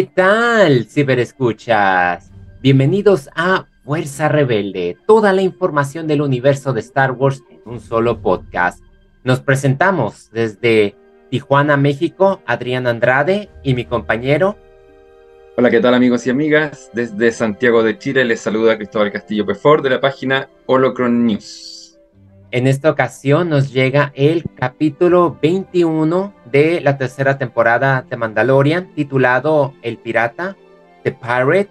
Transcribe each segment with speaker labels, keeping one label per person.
Speaker 1: ¿qué tal, ciberescuchas? Bienvenidos a Fuerza Rebelde, toda la información del universo de Star Wars en un solo podcast. Nos presentamos desde Tijuana, México, Adrián Andrade y mi compañero.
Speaker 2: Hola, ¿qué tal amigos y amigas? Desde Santiago de Chile les saluda Cristóbal Castillo Pefor de la página Holocron News.
Speaker 1: En esta ocasión nos llega el capítulo 21 de la tercera temporada de Mandalorian, titulado El Pirata, The Pirate.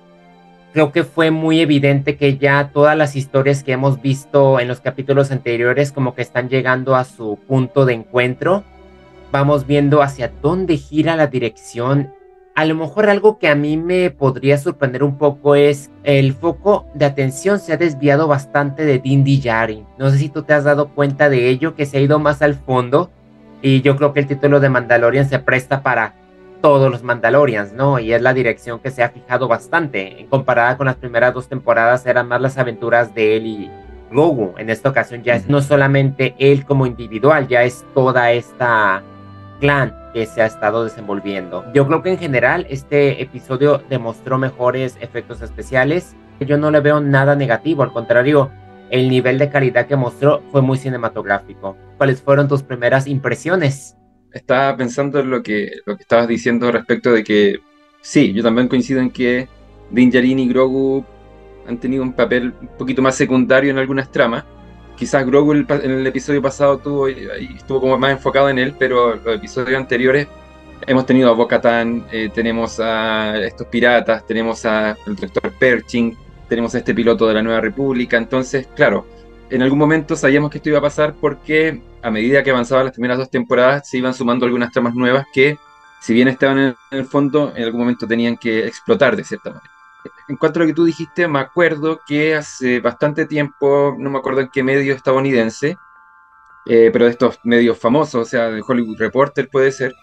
Speaker 1: Creo que fue muy evidente que ya todas las historias que hemos visto en los capítulos anteriores como que están llegando a su punto de encuentro. Vamos viendo hacia dónde gira la dirección a lo mejor algo que a mí me podría sorprender un poco es el foco de atención se ha desviado bastante de Dindy Yari. No sé si tú te has dado cuenta de ello, que se ha ido más al fondo. Y yo creo que el título de Mandalorian se presta para todos los Mandalorians, ¿no? Y es la dirección que se ha fijado bastante. En comparada con las primeras dos temporadas, eran más las aventuras de él y Grogu. En esta ocasión ya es no solamente él como individual, ya es toda esta clan que se ha estado desenvolviendo. Yo creo que en general este episodio demostró mejores efectos especiales. Yo no le veo nada negativo, al contrario, el nivel de calidad que mostró fue muy cinematográfico. ¿Cuáles fueron tus primeras impresiones?
Speaker 2: Estaba pensando en lo que, lo que estabas diciendo respecto de que sí, yo también coincido en que Din y Grogu han tenido un papel un poquito más secundario en algunas tramas quizás Grogu en el episodio pasado tuvo, estuvo como más enfocado en él, pero los episodios anteriores hemos tenido a Bo-Katan, eh, tenemos a estos piratas, tenemos al director Perching, tenemos a este piloto de la Nueva República, entonces, claro, en algún momento sabíamos que esto iba a pasar porque a medida que avanzaban las primeras dos temporadas se iban sumando algunas tramas nuevas que, si bien estaban en el fondo, en algún momento tenían que explotar de cierta manera en cuanto a lo que tú dijiste, me acuerdo que hace bastante tiempo, no me acuerdo en qué medio estadounidense, eh, pero de estos medios famosos, o sea, de Hollywood Reporter puede ser,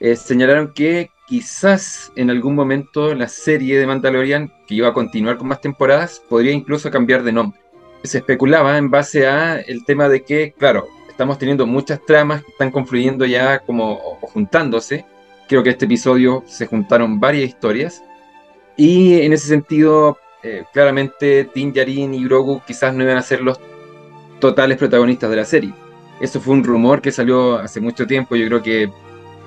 Speaker 2: eh, señalaron que quizás en algún momento la serie de Mandalorian, que iba a continuar con más temporadas, podría incluso cambiar de nombre. Se especulaba en base a el tema de que, claro, estamos teniendo muchas tramas que están confluyendo ya como o juntándose. Creo que este episodio se juntaron varias historias y en ese sentido, eh, claramente Din Djarin y Grogu quizás no iban a ser los totales protagonistas de la serie. Eso fue un rumor que salió hace mucho tiempo, yo creo que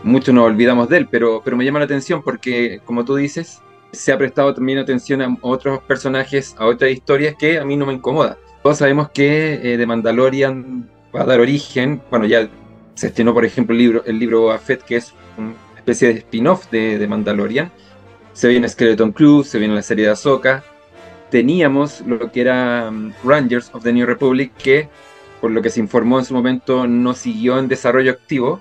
Speaker 2: muchos nos olvidamos de él, pero, pero me llama la atención porque, como tú dices, se ha prestado también atención a otros personajes, a otras historias que a mí no me incomoda. Todos sabemos que eh, The Mandalorian va a dar origen, bueno, ya se estrenó, por ejemplo, el libro, el libro Boba que es una especie de spin-off de, de Mandalorian, se viene Skeleton Crew, se viene la serie de Ahsoka. Teníamos lo que era um, Rangers of the New Republic, que por lo que se informó en su momento no siguió en desarrollo activo,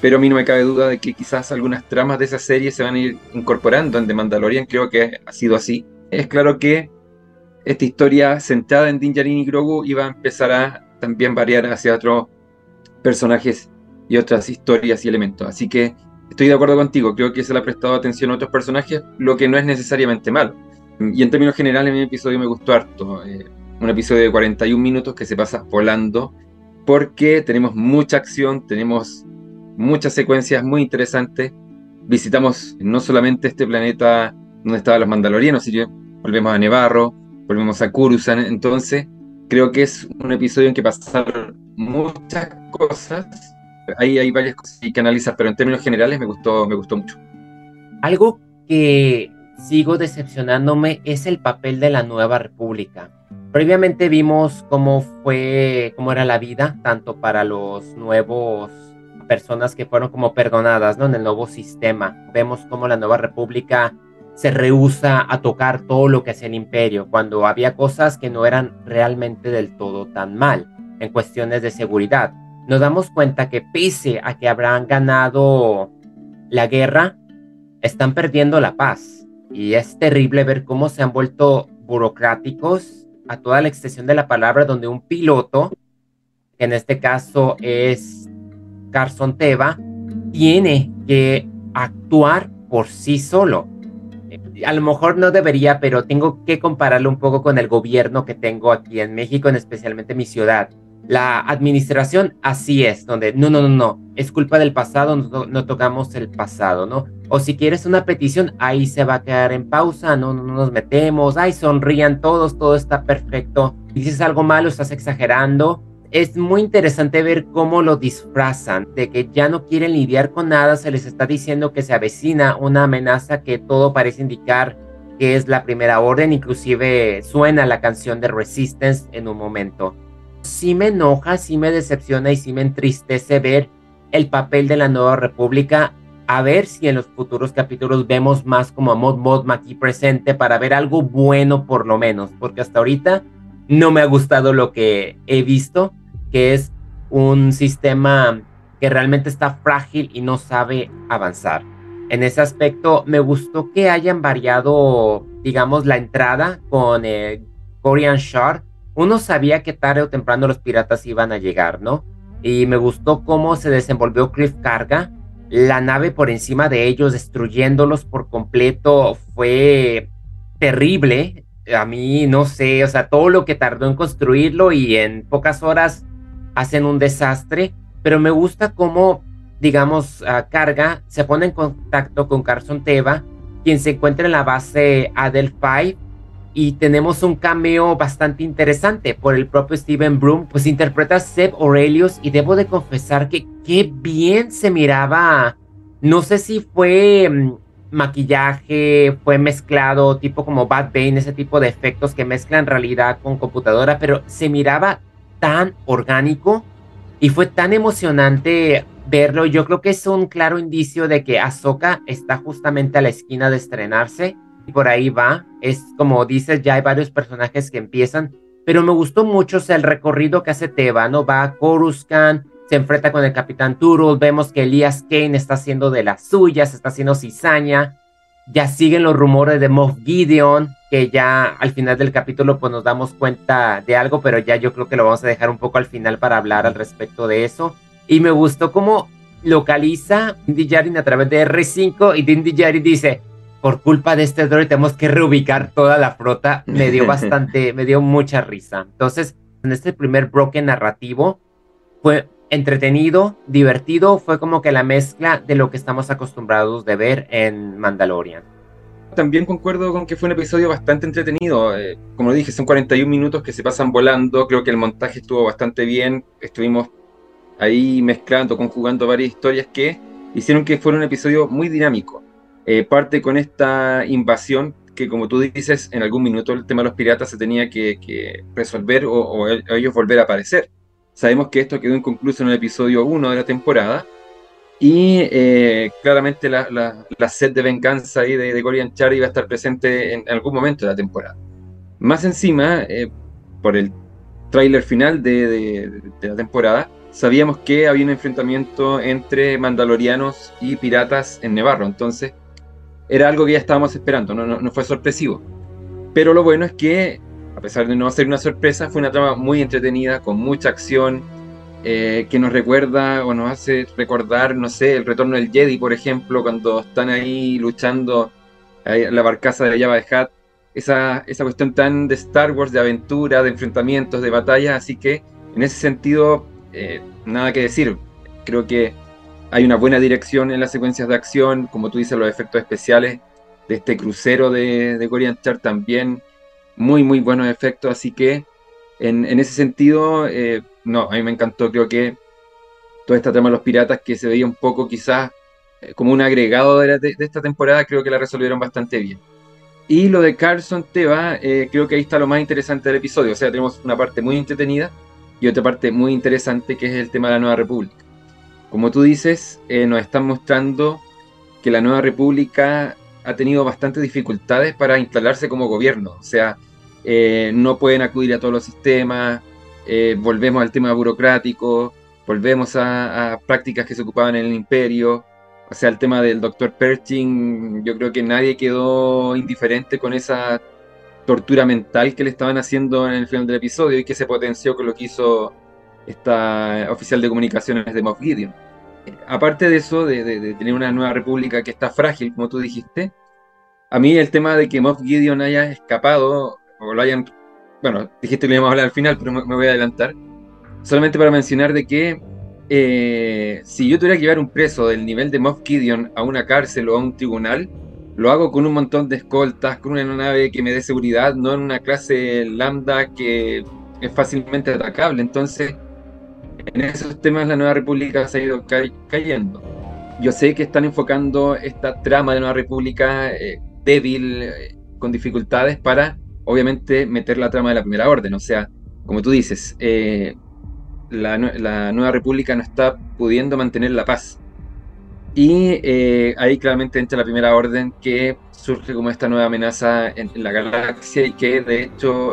Speaker 2: pero a mí no me cabe duda de que quizás algunas tramas de esa serie se van a ir incorporando en The Mandalorian, creo que ha sido así. Es claro que esta historia centrada en Din y Grogu iba a empezar a también variar hacia otros personajes y otras historias y elementos, así que estoy de acuerdo contigo, creo que se le ha prestado atención a otros personajes, lo que no es necesariamente malo. Y en términos generales, mi episodio me gustó harto. Eh, un episodio de 41 minutos que se pasa volando, porque tenemos mucha acción, tenemos muchas secuencias muy interesantes. Visitamos no solamente este planeta donde estaban los mandalorianos, sino volvemos a Nevarro, volvemos a Kurusan. Entonces, creo que es un episodio en que pasaron muchas cosas Ahí hay varias cosas que analizar, pero en términos generales me gustó, me gustó mucho.
Speaker 1: Algo que sigo decepcionándome es el papel de la nueva república. Previamente vimos cómo fue, cómo era la vida, tanto para los nuevos personas que fueron como perdonadas, ¿no? En el nuevo sistema. Vemos cómo la nueva república se rehúsa a tocar todo lo que es el imperio, cuando había cosas que no eran realmente del todo tan mal en cuestiones de seguridad nos damos cuenta que pese a que habrán ganado la guerra, están perdiendo la paz. Y es terrible ver cómo se han vuelto burocráticos a toda la extensión de la palabra, donde un piloto, que en este caso es Carson Teva, tiene que actuar por sí solo. A lo mejor no debería, pero tengo que compararlo un poco con el gobierno que tengo aquí en México, en especialmente mi ciudad La administración así es, donde no, no, no, no, es culpa del pasado, no, tocamos el pasado, ¿no? O si quieres una petición, ahí se va a quedar en pausa, no, no nos metemos, ay, sonrían todos, todo está perfecto. Dices algo malo, estás exagerando. Es muy interesante ver cómo lo disfrazan, de que ya no quieren lidiar con nada, se les está diciendo que se avecina una amenaza que todo parece indicar que es la primera orden, inclusive suena la canción de Resistance en un momento. Sí me enoja, sí me decepciona y sí me entristece ver el papel de la nueva república, a ver si en los futuros capítulos vemos más como a Mod Mod aquí presente para ver algo bueno por lo menos, porque hasta ahorita no me ha gustado lo que he visto, que es un sistema que realmente está frágil y no sabe avanzar en ese aspecto me gustó que hayan variado, digamos, la entrada con eh, Korean Shard. Uno sabía que tarde o temprano los piratas iban a llegar, ¿no? Y me gustó cómo se desenvolvió Cliff Carga. La nave por encima de ellos, destruyéndolos por completo, fue terrible. A mí, no sé, o sea, todo lo que tardó en construirlo y en pocas horas hacen un desastre. Pero me gusta cómo digamos, carga, se pone en contacto con Carson Teva, quien se encuentra en la base Adelphi, y tenemos un cameo bastante interesante. Por el propio Steven Broom, pues interpreta a Seb Aurelius y debo de confesar que qué bien se miraba, no sé si fue mm, maquillaje, fue mezclado tipo como Bad Bane, ese tipo de efectos que mezclan realidad con computadora, pero se miraba tan orgánico y fue tan emocionante verlo. Yo creo que es un claro indicio de que Ahsoka está justamente a la esquina de estrenarse y por ahí va. Es como dices, ya hay varios personajes que empiezan, pero me gustó mucho el recorrido que hace Teva, ¿no? Va a Coruscant, se enfrenta con el Capitán Turul, vemos que Elias Kane está haciendo de las suyas, está haciendo cizaña. Ya siguen los rumores de Moff Gideon, que ya al final del capítulo pues nos damos cuenta de algo, pero ya yo creo que lo vamos a dejar un poco al final para hablar al respecto de eso. Y me gustó cómo localiza Dindy Jarin a través de R5 y Dindy Jarin dice, por culpa de este droid tenemos que reubicar toda la flota. Me dio bastante, me dio mucha risa. Entonces, en este primer broken narrativo fue entretenido, divertido, fue como que la mezcla de lo que estamos acostumbrados de ver en Mandalorian.
Speaker 2: También concuerdo con que fue un episodio bastante entretenido. Eh, como dije, son 41 minutos que se pasan volando. Creo que el montaje estuvo bastante bien. Estuvimos ahí mezclando, conjugando varias historias que hicieron que fuera un episodio muy dinámico. Eh, parte con esta invasión que, como tú dices, en algún minuto el tema de los piratas se tenía que, resolver o, ellos volver a aparecer. Sabemos que esto quedó inconcluso en el episodio 1 de la temporada y eh, claramente la, la, sed de venganza ahí de, de Gorian Char iba a estar presente en algún momento de la temporada. Más encima, eh, por el tráiler final de, de la temporada, sabíamos que había un enfrentamiento entre mandalorianos y piratas en Nevarro, entonces era algo que ya estábamos esperando, no, no, fue sorpresivo. Pero lo bueno es que, a pesar de no ser una sorpresa, fue una trama muy entretenida, con mucha acción, eh, que nos recuerda o nos hace recordar, no sé, el retorno del Jedi, por ejemplo, cuando están ahí luchando en la barcaza de Java de Hat, esa, esa cuestión tan de Star Wars, de aventura, de enfrentamientos, de batallas, así que en ese sentido eh, nada que decir. Creo que hay una buena dirección en las secuencias de acción, como tú dices, los efectos especiales de este crucero de, de Char también, muy, muy buenos efectos, así que en, ese sentido, eh, no, a mí me encantó, creo que toda esta tema de los piratas que se veía un poco quizás eh, como un agregado de, de, esta temporada, creo que la resolvieron bastante bien. Y lo de Carlson Teva, creo que ahí está lo más interesante del episodio, o sea, tenemos una parte muy entretenida, y otra parte muy interesante que es el tema de la Nueva República. Como tú dices, eh, nos están mostrando que la Nueva República ha tenido bastantes dificultades para instalarse como gobierno. O sea, eh, no pueden acudir a todos los sistemas, eh, volvemos al tema burocrático, volvemos a, prácticas que se ocupaban en el imperio. O sea, el tema del doctor Pershing, yo creo que nadie quedó indiferente con esa tortura mental que le estaban haciendo en el final del episodio y que se potenció con lo que hizo esta oficial de comunicaciones de Moff Gideon. Aparte de eso, de, tener una nueva república que está frágil, como tú dijiste, a mí el tema de que Moff Gideon haya escapado, o lo hayan, bueno, dijiste que lo íbamos a hablar al final, pero me, voy a adelantar, solamente para mencionar de que eh, si yo tuviera que llevar un preso del nivel de Moff Gideon a una cárcel o a un tribunal, lo hago con un montón de escoltas, con una nave que me dé seguridad, no en una clase lambda que es fácilmente atacable. Entonces, en esos temas la Nueva República ha ido cayendo. Yo sé que están enfocando esta trama de Nueva República eh, débil, eh, con dificultades, para obviamente meter la trama de la Primera Orden. O sea, como tú dices, eh, la, Nueva República no está pudiendo mantener la paz. Y ahí claramente entra la Primera Orden que surge como esta nueva amenaza en, la galaxia y que de hecho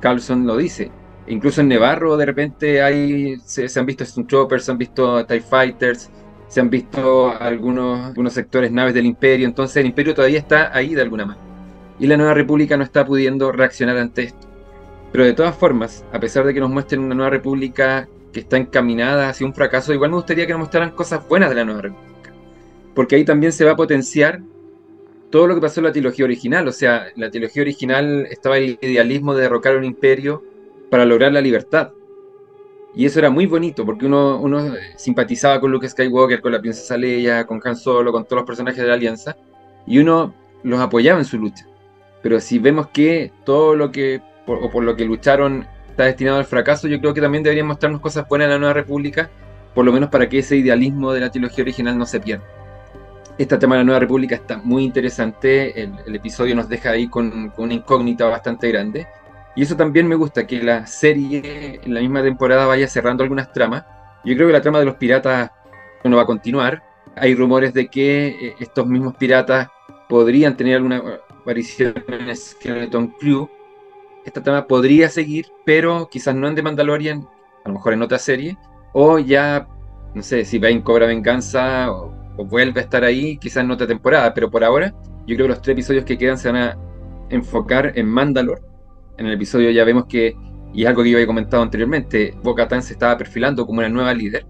Speaker 2: Carlson lo dice Incluso en Nevarro de repente hay, se, han visto Stormtroopers, se han visto TIE Fighters, se han visto algunos, algunos sectores naves del Imperio, entonces el Imperio todavía está ahí de alguna manera. Y la Nueva República no está pudiendo reaccionar ante esto. Pero de todas formas, a pesar de que nos muestren una Nueva República que está encaminada hacia un fracaso, igual me gustaría que nos mostraran cosas buenas de la Nueva República. Porque ahí también se va a potenciar todo lo que pasó en la trilogía original. O sea, la trilogía original estaba el idealismo de derrocar un imperio para lograr la libertad. Y eso era muy bonito, porque uno, simpatizaba con Luke Skywalker, con la princesa Leia, con Han Solo, con todos los personajes de la Alianza, y uno los apoyaba en su lucha. Pero si vemos que todo lo que, o por lo que lucharon, está destinado al fracaso, yo creo que también deberían mostrarnos cosas buenas en la Nueva República, por lo menos para que ese idealismo de la trilogía original no se pierda. Esta tema de la Nueva República está muy interesante, el, episodio nos deja ahí con, con una incógnita bastante grande, y eso también me gusta, que la serie en la misma temporada vaya cerrando algunas tramas. Yo creo que la trama de los piratas no va a continuar. Hay rumores de que eh, estos mismos piratas podrían tener alguna aparición en Skeleton Crew. Esta trama podría seguir, pero quizás no en The Mandalorian, a lo mejor en otra serie. O ya, no sé, si Bane cobra venganza o, vuelve a estar ahí, quizás en otra temporada. Pero por ahora, yo creo que los tres episodios que quedan se van a enfocar en Mandalore en el episodio ya vemos que, y es algo que yo había comentado anteriormente, Boca Tan se estaba perfilando como una nueva líder.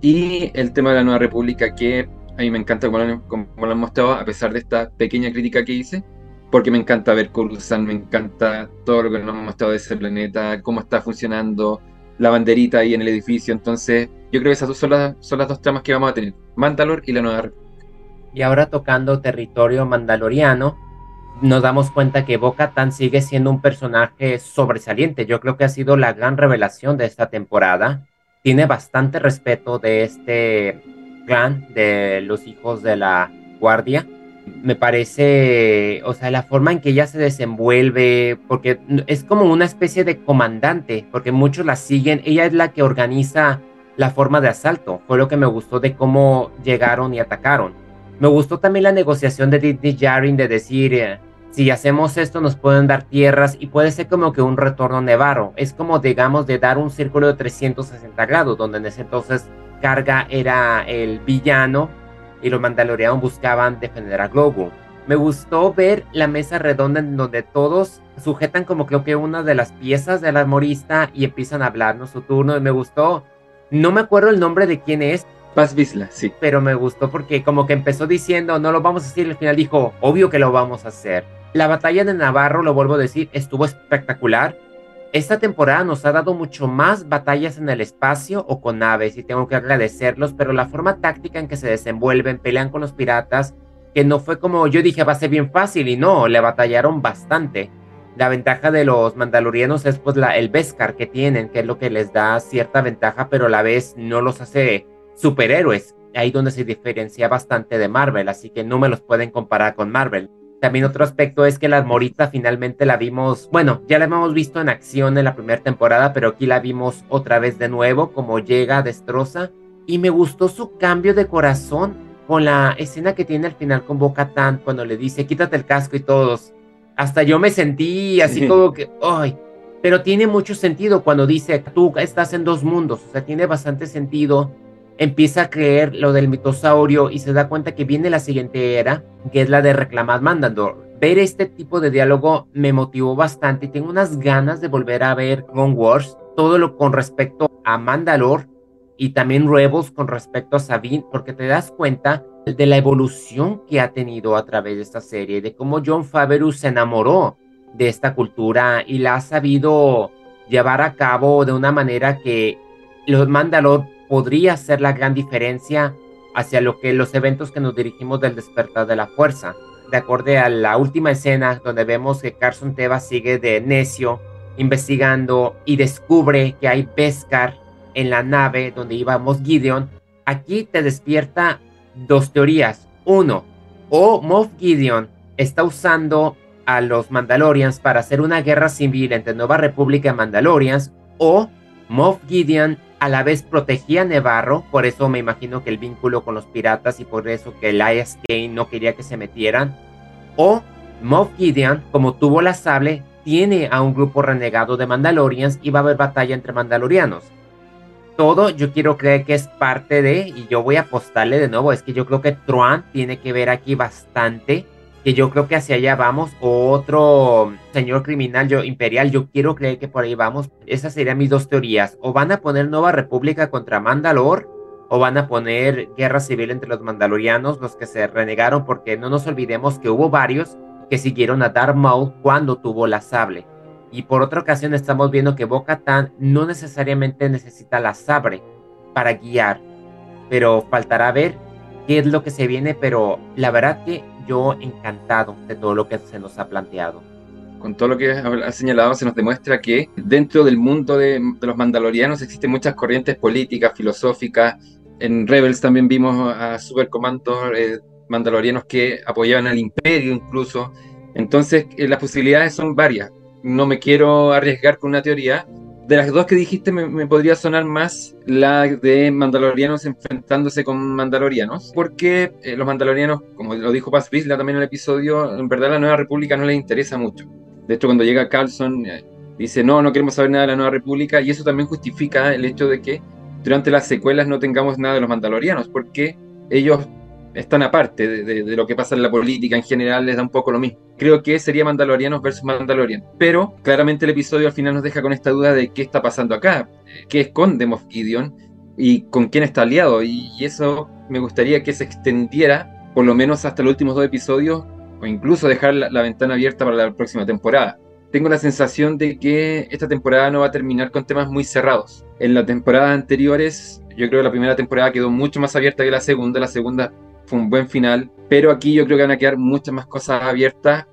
Speaker 2: Y el tema de la nueva república, que a mí me encanta como lo, han mostrado, a pesar de esta pequeña crítica que hice, porque me encanta ver Coruscant, me encanta todo lo que nos han mostrado de ese planeta, cómo está funcionando, la banderita ahí en el edificio. Entonces, yo creo que esas dos son las, son las dos tramas que vamos a tener: Mandalor y la Nueva República.
Speaker 1: Y ahora tocando territorio mandaloriano, nos damos cuenta que Boca Tan sigue siendo un personaje sobresaliente. Yo creo que ha sido la gran revelación de esta temporada. Tiene bastante respeto de este clan de los hijos de la guardia. Me parece, o sea, la forma en que ella se desenvuelve, porque es como una especie de comandante, porque muchos la siguen. Ella es la que organiza la forma de asalto. Fue lo que me gustó de cómo llegaron y atacaron. Me gustó también la negociación de Disney Jarin de decir, eh, si hacemos esto nos pueden dar tierras y puede ser como que un retorno nevaro. Es como digamos de dar un círculo de 360 grados, donde en ese entonces Carga era el villano y los mandalorianos buscaban defender a Grogu. Me gustó ver la mesa redonda en donde todos sujetan como creo que una de las piezas del armorista y empiezan a hablarnos su turno y me gustó. No me acuerdo el nombre de quién es,
Speaker 2: Paz Vizla, sí.
Speaker 1: Pero me gustó porque como que empezó diciendo, no lo vamos a hacer, y al final dijo, obvio que lo vamos a hacer. La batalla de Navarro, lo vuelvo a decir, estuvo espectacular. Esta temporada nos ha dado mucho más batallas en el espacio o con naves y tengo que agradecerlos, pero la forma táctica en que se desenvuelven, pelean con los piratas, que no fue como yo dije va a ser bien fácil y no, le batallaron bastante. La ventaja de los mandalorianos es pues la, el Beskar que tienen, que es lo que les da cierta ventaja, pero a la vez no los hace superhéroes. Ahí donde se diferencia bastante de Marvel, así que no me los pueden comparar con Marvel. También otro aspecto es que la Morita finalmente la vimos, bueno, ya la hemos visto en acción en la primera temporada, pero aquí la vimos otra vez de nuevo, como llega, destroza. Y me gustó su cambio de corazón con la escena que tiene al final con Boca Tan, cuando le dice, quítate el casco y todos. Hasta yo me sentí así como que, ay, pero tiene mucho sentido cuando dice, tú estás en dos mundos, o sea, tiene bastante sentido empieza a creer lo del mitosaurio y se da cuenta que viene la siguiente era, que es la de reclamar Mandalor. Ver este tipo de diálogo me motivó bastante y tengo unas ganas de volver a ver Clone Wars, todo lo con respecto a Mandalor y también Rebels con respecto a Sabine, porque te das cuenta de la evolución que ha tenido a través de esta serie, de cómo John Favreau se enamoró de esta cultura y la ha sabido llevar a cabo de una manera que los Mandalor podría ser la gran diferencia hacia lo que los eventos que nos dirigimos del despertar de la fuerza. De acuerdo a la última escena donde vemos que Carson Teva sigue de necio investigando y descubre que hay Beskar en la nave donde íbamos Gideon, aquí te despierta dos teorías. Uno, o Moff Gideon está usando a los Mandalorians para hacer una guerra civil entre Nueva República y Mandalorians, o Moff Gideon a la vez protegía a Nevarro, por eso me imagino que el vínculo con los piratas y por eso que Elias Kane no quería que se metieran, o Moff Gideon, como tuvo la sable, tiene a un grupo renegado de Mandalorians y va a haber batalla entre Mandalorianos. Todo yo quiero creer que es parte de, y yo voy a apostarle de nuevo, es que yo creo que Truan tiene que ver aquí bastante, que yo creo que hacia allá vamos, o otro señor criminal yo, imperial, yo quiero creer que por ahí vamos. Esas serían mis dos teorías. O van a poner Nueva República contra Mandalor, o van a poner guerra civil entre los mandalorianos, los que se renegaron, porque no nos olvidemos que hubo varios que siguieron a Darth Maul cuando tuvo la sable. Y por otra ocasión estamos viendo que Boca Tan no necesariamente necesita la sabre para guiar, pero faltará ver qué es lo que se viene, pero la verdad que yo encantado de todo lo que se nos ha planteado.
Speaker 2: Con todo lo que ha señalado se nos demuestra que dentro del mundo de, los mandalorianos existen muchas corrientes políticas, filosóficas. En Rebels también vimos a supercomandos eh, mandalorianos que apoyaban al imperio incluso. Entonces eh, las posibilidades son varias no me quiero arriesgar con una teoría. De las dos que dijiste, me, podría sonar más la de mandalorianos enfrentándose con mandalorianos, porque eh, los mandalorianos, como lo dijo Paz Vizla también en el episodio, en verdad la Nueva República no les interesa mucho. De hecho, cuando llega Carlson, eh, dice, no, no queremos saber nada de la Nueva República, y eso también justifica el hecho de que durante las secuelas no tengamos nada de los mandalorianos, porque ellos están aparte de, lo que pasa en la política en general, les da un poco lo mismo. Creo que sería Mandalorianos versus Mandalorian. Pero claramente el episodio al final nos deja con esta duda de qué está pasando acá, qué esconde Moff Gideon y con quién está aliado. Y, eso me gustaría que se extendiera por lo menos hasta los últimos dos episodios o incluso dejar la, ventana abierta para la próxima temporada. Tengo la sensación de que esta temporada no va a terminar con temas muy cerrados. En las temporadas anteriores, yo creo que la primera temporada quedó mucho más abierta que la segunda. La segunda un buen final, pero aquí yo creo que van a quedar muchas más cosas abiertas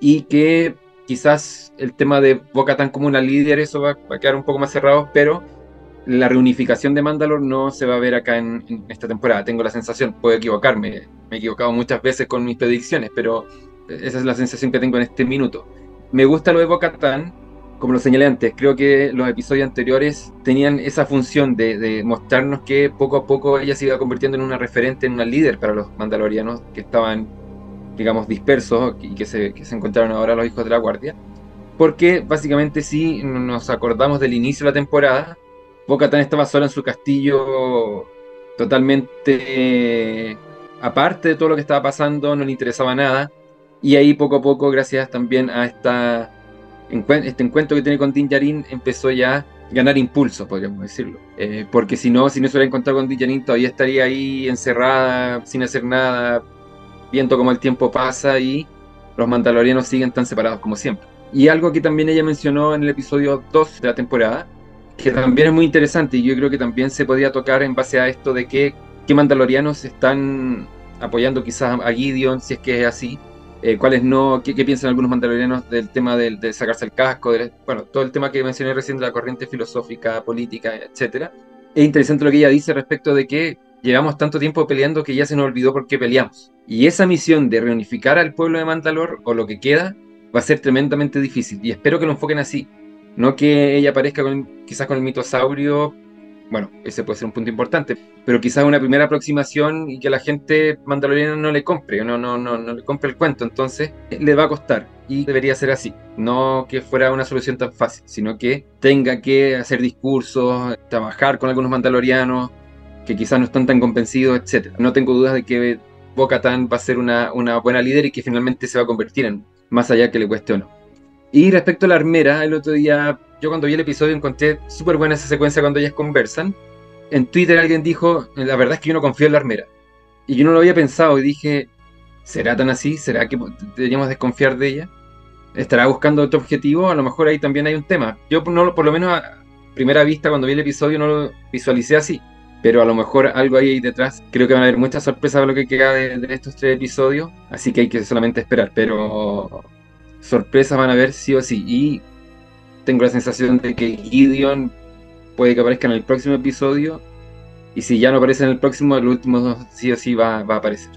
Speaker 2: y que quizás el tema de Boca tan como una líder, eso va, a quedar un poco más cerrado, pero la reunificación de Mandalor no se va a ver acá en, esta temporada. Tengo la sensación, puedo equivocarme, me he equivocado muchas veces con mis predicciones, pero esa es la sensación que tengo en este minuto. Me gusta lo de Boca como lo señalé antes, creo que los episodios anteriores tenían esa función de, mostrarnos que poco a poco ella se iba convirtiendo en una referente, en una líder para los mandalorianos que estaban, digamos, dispersos y que se, encontraron ahora los hijos de la guardia. Porque básicamente si nos acordamos del inicio de la temporada, Bo-Katan estaba sola en su castillo totalmente aparte de todo lo que estaba pasando, no le interesaba nada. Y ahí poco a poco, gracias también a esta este encuentro que tiene con Din Djarin empezó ya a ganar impulso, podríamos decirlo. Eh, porque si no, si no se hubiera encontrado con Din Djarin, todavía estaría ahí encerrada, sin hacer nada, viendo cómo el tiempo pasa y los mandalorianos siguen tan separados como siempre. Y algo que también ella mencionó en el episodio 2 de la temporada, que también es muy interesante y yo creo que también se podría tocar en base a esto de que, que mandalorianos están apoyando quizás a Gideon, si es que es así, eh, cuáles no, qué, piensan algunos mandalorianos del tema de, sacarse el casco, bueno, todo el tema que mencioné recién de la corriente filosófica, política, etcétera. Es interesante lo que ella dice respecto de que llevamos tanto tiempo peleando que ya se nos olvidó por qué peleamos. Y esa misión de reunificar al pueblo de Mandalor, o lo que queda, va a ser tremendamente difícil. Y espero que lo enfoquen así. No que ella aparezca con, quizás con el mitosaurio bueno, ese puede ser un punto importante, pero quizás una primera aproximación y que la gente mandaloriana no le compre, no, no, no, no le compre el cuento, entonces le va a costar y debería ser así, no que fuera una solución tan fácil, sino que tenga que hacer discursos, trabajar con algunos mandalorianos que quizás no están tan convencidos, etc. No tengo dudas de que Bo-Katan va a ser una, una buena líder y que finalmente se va a convertir en, más allá que le cueste o no. Y respecto a la armera, el otro día yo cuando vi el episodio encontré súper buena esa secuencia cuando ellas conversan. En Twitter alguien dijo, la verdad es que yo no confío en la armera. Y yo no lo había pensado y dije, ¿será tan así? ¿Será que deberíamos desconfiar de ella? estará buscando otro objetivo, a lo mejor ahí también hay un tema. Yo no, por lo menos a primera vista cuando vi el episodio no lo visualicé así, pero a lo mejor algo ahí detrás. Creo que van a haber muchas sorpresas de lo que queda de, estos tres episodios, así que hay que solamente esperar, pero sorpresas van a haber sí o sí. Y tengo la sensación de que Gideon puede que aparezca en el próximo episodio, y si ya no aparece en el próximo, el último sí o sí va, va a aparecer.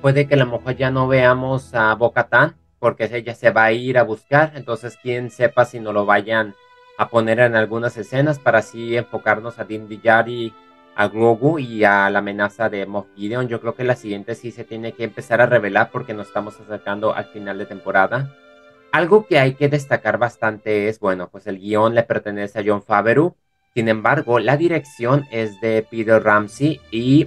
Speaker 1: Puede que a lo mejor ya no veamos a Bocatán porque ella se va a ir a buscar, entonces quién sepa si no lo vayan a poner en algunas escenas para así enfocarnos a Din Djarin, a Grogu y a la amenaza de Moff Gideon. Yo creo que la siguiente sí se tiene que empezar a revelar porque nos estamos acercando al final de temporada. Algo que hay que destacar bastante es, bueno, pues el guion le pertenece a John Favreau, sin embargo, la dirección es de Peter Ramsey y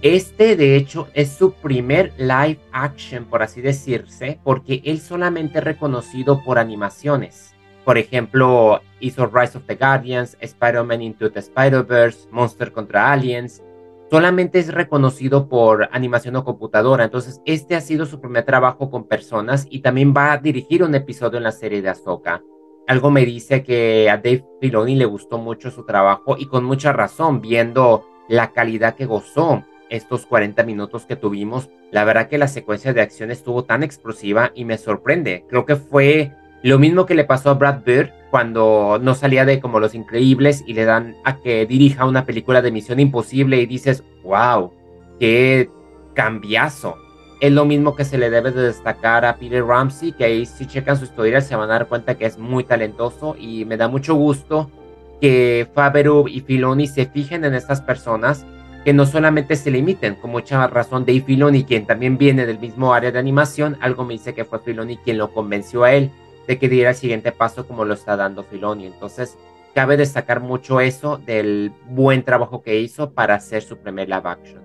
Speaker 1: este, de hecho, es su primer live action, por así decirse, porque él solamente es reconocido por animaciones. Por ejemplo, hizo Rise of the Guardians, Spider-Man Into the Spider-Verse, Monster contra Aliens. Solamente es reconocido por animación o computadora. Entonces, este ha sido su primer trabajo con personas y también va a dirigir un episodio en la serie de Ahsoka. Algo me dice que a Dave Filoni le gustó mucho su trabajo y con mucha razón, viendo la calidad que gozó estos 40 minutos que tuvimos. La verdad que la secuencia de acción estuvo tan explosiva y me sorprende. Creo que fue lo mismo que le pasó a Brad Bird cuando no salía de como Los Increíbles y le dan a que dirija una película de Misión Imposible y dices, wow, qué cambiazo. Es lo mismo que se le debe de destacar a Peter Ramsey, que ahí si checan su historia se van a dar cuenta que es muy talentoso y me da mucho gusto que Favreau y Filoni se fijen en estas personas que no solamente se limiten, con mucha razón Dave Filoni, quien también viene del mismo área de animación, algo me dice que fue Filoni quien lo convenció a él de que diera el siguiente paso como lo está dando Filoni. Entonces, cabe destacar mucho eso del buen trabajo que hizo para hacer su primer live action.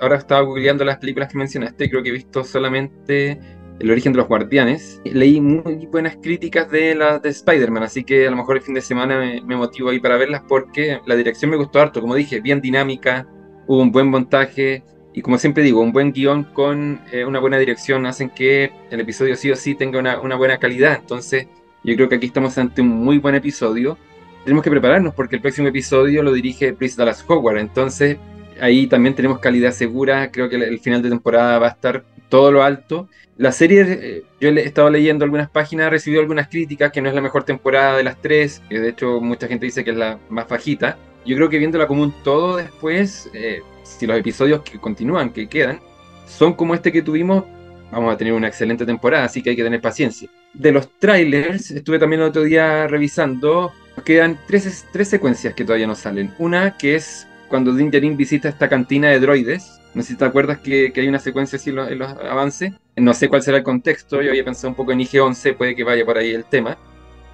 Speaker 2: Ahora estaba googleando las películas que mencionaste, creo que he visto solamente El origen de los guardianes. Leí muy buenas críticas de las de Spider-Man, así que a lo mejor el fin de semana me, me motivo ahí para verlas porque la dirección me gustó harto, como dije, bien dinámica, hubo un buen montaje y como siempre digo, un buen guion con eh, una buena dirección hacen que el episodio sí o sí tenga una, una, buena calidad. Entonces yo creo que aquí estamos ante un muy buen episodio. Tenemos que prepararnos porque el próximo episodio lo dirige Chris Dallas Howard. Entonces ahí también tenemos calidad segura. Creo que el final de temporada va a estar todo lo alto. La serie, eh, yo he estado leyendo algunas páginas, ha recibido algunas críticas, que no es la mejor temporada de las tres, que de hecho mucha gente dice que es la más bajita yo creo que viéndola como un todo después, eh, si los episodios que continúan, que quedan, son como este que tuvimos, vamos a tener una excelente temporada, así que hay que tener paciencia. De los trailers, estuve también el otro día revisando, quedan tres, tres secuencias que todavía no salen. Una que es cuando Din Djarin visita esta cantina de droides. No sé si te acuerdas que, hay una secuencia así en los, en los avances. No sé cuál será el contexto, yo había pensado un poco en IG-11, puede que vaya por ahí el tema.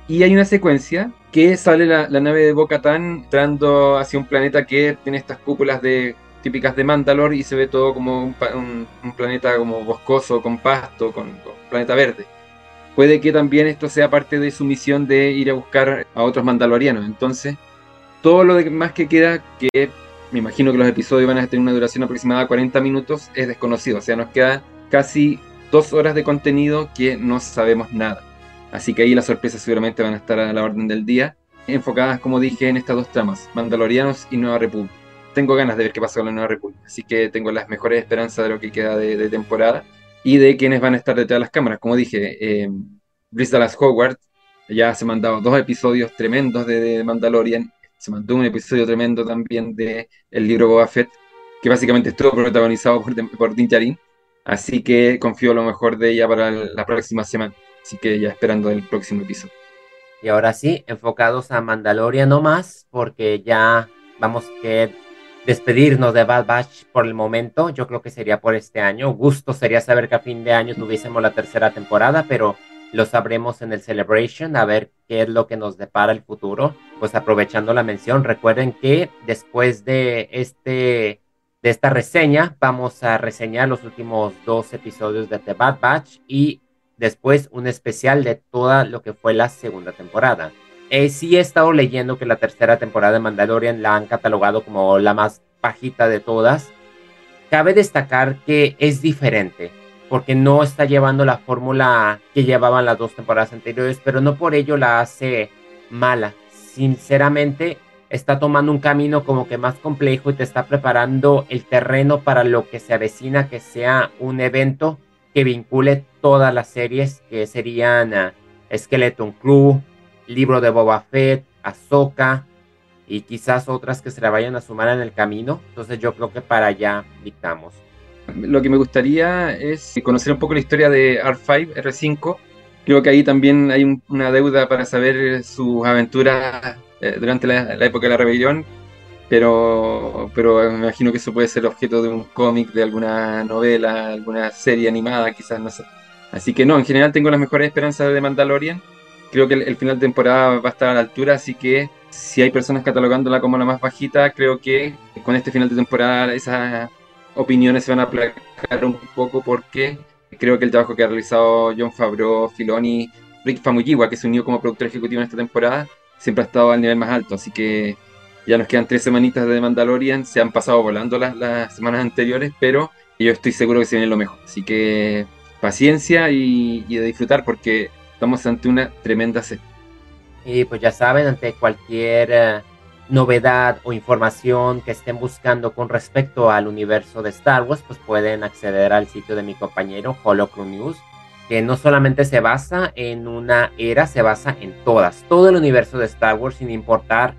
Speaker 2: Y hay una secuencia que sale la, nave de Bo-Katan entrando hacia un planeta que tiene estas cúpulas de típicas de Mandalor y se ve todo como un, planeta como boscoso, con pasto, con, planeta verde. Puede que también esto sea parte de su misión de ir a buscar a otros mandalorianos. Entonces, todo lo demás que queda, que me imagino que los episodios van a tener una duración aproximada de 40 minutos, es desconocido. O sea, nos queda casi dos horas de contenido que no sabemos nada. Así que ahí las sorpresas seguramente van a estar a la orden del día, enfocadas, como dije, en estas dos tramas, Mandalorianos y Nueva República. Tengo ganas de ver qué pasa con la Nueva República, así que tengo las mejores esperanzas de lo que queda de, temporada y de quienes van a estar detrás de las cámaras. Como dije, eh, Brice Dallas Howard ya se ha mandado dos episodios tremendos de, Mandalorian, se mandó un episodio tremendo también de el libro Boba Fett, que básicamente estuvo protagonizado por, por Din Djarin, así que confío lo mejor de ella para la próxima semana. Así que ya esperando el próximo episodio.
Speaker 1: Y ahora sí, enfocados a Mandalorian no más, porque ya vamos a despedirnos de Bad Batch por el momento. Yo creo que sería por este año. Gusto sería saber que a fin de año tuviésemos la tercera temporada, pero lo sabremos en el Celebration, a ver qué es lo que nos depara el futuro. Pues aprovechando la mención, recuerden que después de este de esta reseña vamos a reseñar los últimos dos episodios de The Bad Batch y después un especial de toda lo que fue la segunda temporada. Eh, sí he estado leyendo que la tercera temporada de Mandalorian la han catalogado como la más bajita de todas. Cabe destacar que es diferente. porque no está llevando la fórmula que llevaban las dos temporadas anteriores, pero no por ello la hace mala. Sinceramente, está tomando un camino como que más complejo y te está preparando el terreno para lo que se avecina, que sea un evento que vincule todas las series, que serían uh, Skeleton Crew, Libro de Boba Fett, Ahsoka y quizás otras que se le vayan a sumar en el camino. Entonces yo creo que para allá dictamos.
Speaker 2: Lo que me gustaría es conocer un poco la historia de R5, R5. Creo que ahí también hay una deuda para saber sus aventuras eh, durante la, época de la rebelión, pero, pero me imagino que eso puede ser objeto de un cómic, de alguna novela, alguna serie animada, quizás, no sé. Así que no, en general tengo las mejores esperanzas de Mandalorian. Creo que el, final de temporada va a estar a la altura, así que si hay personas catalogándola como la más bajita, creo que con este final de temporada esas opiniones se van a aplacar un poco porque creo que el trabajo que ha realizado John Favreau, Filoni, Rick Famuyiwa, que se unió como productor ejecutivo en esta temporada, siempre ha estado al nivel más alto. Así que ya nos quedan tres semanitas de Mandalorian, se han pasado volando las, semanas anteriores, pero yo estoy seguro que se viene lo mejor. Así que paciencia y, de disfrutar porque estamos ante una tremenda serie.
Speaker 1: Y pues ya saben, ante cualquier eh, novedad o información que estén buscando con respecto al universo de Star Wars, pues pueden acceder al sitio de mi compañero Holocron News, que no solamente se basa en una era, se basa en todas, todo el universo de Star Wars, sin importar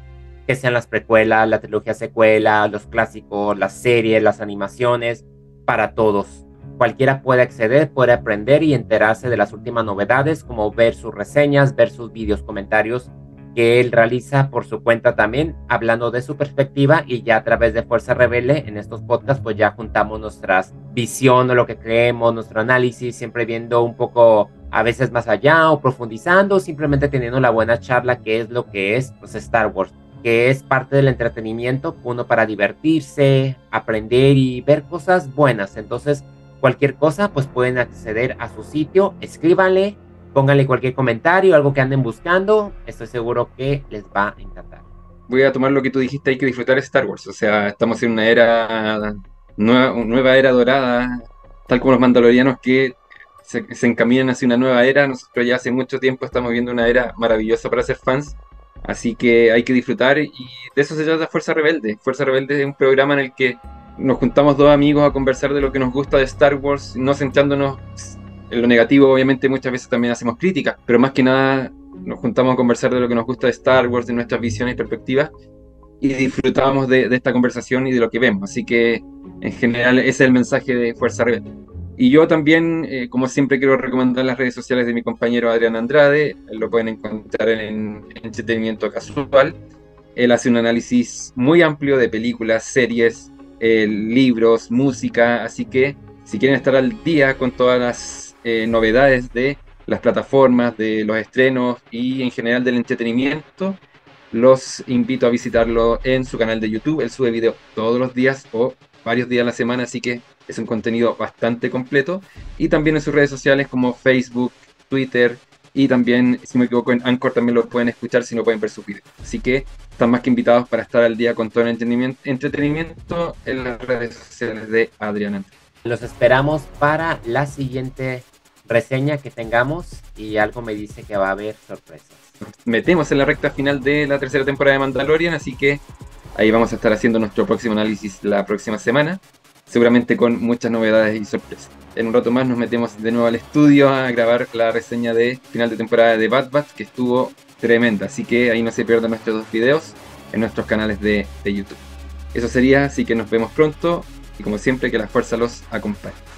Speaker 1: que sean las precuelas, la trilogía secuela, los clásicos, las series, las animaciones, para todos. Cualquiera puede acceder, puede aprender y enterarse de las últimas novedades, como ver sus reseñas, ver sus vídeos, comentarios que él realiza por su cuenta también, hablando de su perspectiva y ya a través de Fuerza Rebelde en estos podcasts pues ya juntamos nuestras visión o lo que creemos, nuestro análisis, siempre viendo un poco a veces más allá o profundizando, simplemente teniendo la buena charla que es lo que es pues, Star Wars, que es parte del entretenimiento, uno para divertirse, aprender y ver cosas buenas. Entonces, cualquier cosa, pues pueden acceder a su sitio, escríbanle, pónganle cualquier comentario, algo que anden buscando, estoy seguro que les va a encantar.
Speaker 2: Voy a tomar lo que tú dijiste, hay que disfrutar Star Wars, o sea, estamos en una era, nueva, nueva era dorada, tal como los mandalorianos que se, se, encaminan hacia una nueva era, nosotros ya hace mucho tiempo estamos viendo una era maravillosa para ser fans, así que hay que disfrutar y de eso se trata Fuerza Rebelde. Fuerza Rebelde es un programa en el que nos juntamos dos amigos a conversar de lo que nos gusta de Star Wars, no centrándonos en lo negativo, obviamente muchas veces también hacemos críticas, pero más que nada nos juntamos a conversar de lo que nos gusta de Star Wars, de nuestras visiones y perspectivas, y disfrutamos de, esta conversación y de lo que vemos. Así que en general ese es el mensaje de Fuerza Rebelde. Y yo también, eh, como siempre, quiero recomendar las redes sociales de mi compañero Adrián Andrade, lo pueden encontrar en Entretenimiento Casual. Él hace un análisis muy amplio de películas, series, eh, libros, música, así que si quieren estar al día con todas las eh, novedades de las plataformas, de los estrenos y en general del entretenimiento, los invito a visitarlo en su canal de YouTube. Él sube videos todos los días o varios días a la semana, así que es un contenido bastante completo. Y también en sus redes sociales como Facebook, Twitter y también, si me equivoco, en Anchor también lo pueden escuchar si no pueden ver sus videos. Así que están más que invitados para estar al día con todo el entretenimiento, en las redes sociales de Adriana.
Speaker 1: Los esperamos para la siguiente reseña que tengamos y algo me dice que va a haber sorpresas.
Speaker 2: Nos metemos en la recta final de la tercera temporada de Mandalorian, así que ahí vamos a estar haciendo nuestro próximo análisis la próxima semana, seguramente con muchas novedades y sorpresas. En un rato más nos metemos de nuevo al estudio a grabar la reseña de final de temporada de Bad Batch, que estuvo tremenda. Así que ahí no se pierdan nuestros dos videos en nuestros canales de, de YouTube. Eso sería, así que nos vemos pronto y como siempre que la fuerza los acompañe.